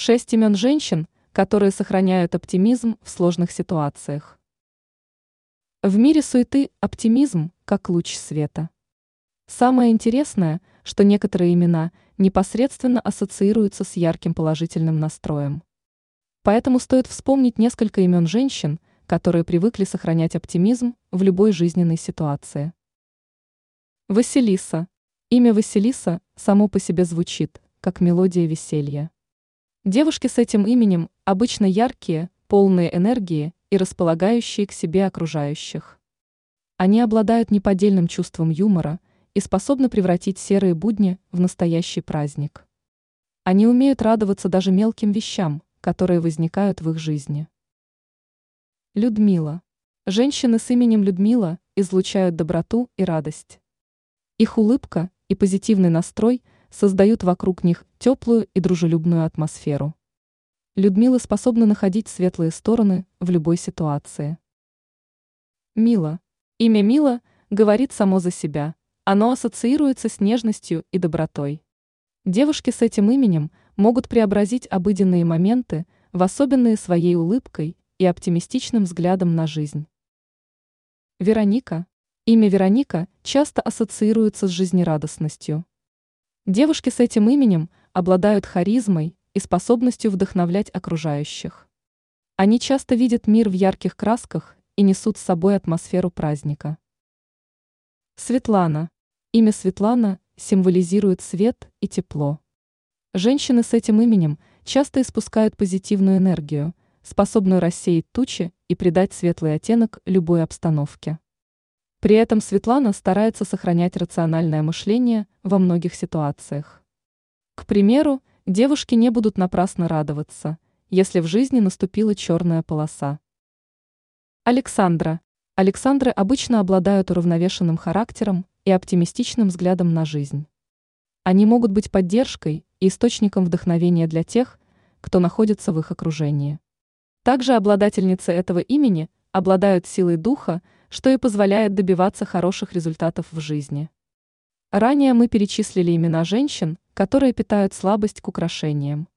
Шесть имен женщин, которые сохраняют оптимизм в сложных ситуациях. В мире суеты оптимизм как луч света. Самое интересное, что некоторые имена непосредственно ассоциируются с ярким положительным настроем. Поэтому стоит вспомнить несколько имен женщин, которые привыкли сохранять оптимизм в любой жизненной ситуации. Василиса. Имя Василиса само по себе звучит, как мелодия веселья. Девушки с этим именем обычно яркие, полные энергии и располагающие к себе окружающих. Они обладают неподдельным чувством юмора и способны превратить серые будни в настоящий праздник. Они умеют радоваться даже мелким вещам, которые возникают в их жизни. Людмила. Женщины с именем Людмила излучают доброту и радость. Их улыбка и позитивный настрой – создают вокруг них теплую и дружелюбную атмосферу. Людмила способна находить светлые стороны в любой ситуации. Мила. Имя Мила говорит само за себя, оно ассоциируется с нежностью и добротой. Девушки с этим именем могут преобразить обыденные моменты в особенные своей улыбкой и оптимистичным взглядом на жизнь. Вероника. Имя Вероника часто ассоциируется с жизнерадостностью. Девушки с этим именем обладают харизмой и способностью вдохновлять окружающих. Они часто видят мир в ярких красках и несут с собой атмосферу праздника. Светлана. Имя Светлана символизирует свет и тепло. Женщины с этим именем часто испускают позитивную энергию, способную рассеять тучи и придать светлый оттенок любой обстановке. При этом Светлана старается сохранять рациональное мышление во многих ситуациях. К примеру, девушки не будут напрасно радоваться, если в жизни наступила черная полоса. Александра. Александры обычно обладают уравновешенным характером и оптимистичным взглядом на жизнь. Они могут быть поддержкой и источником вдохновения для тех, кто находится в их окружении. Также обладательницы этого имени обладают силой духа, что и позволяет добиваться хороших результатов в жизни. Ранее мы перечислили имена женщин, которые питают слабость к украшениям.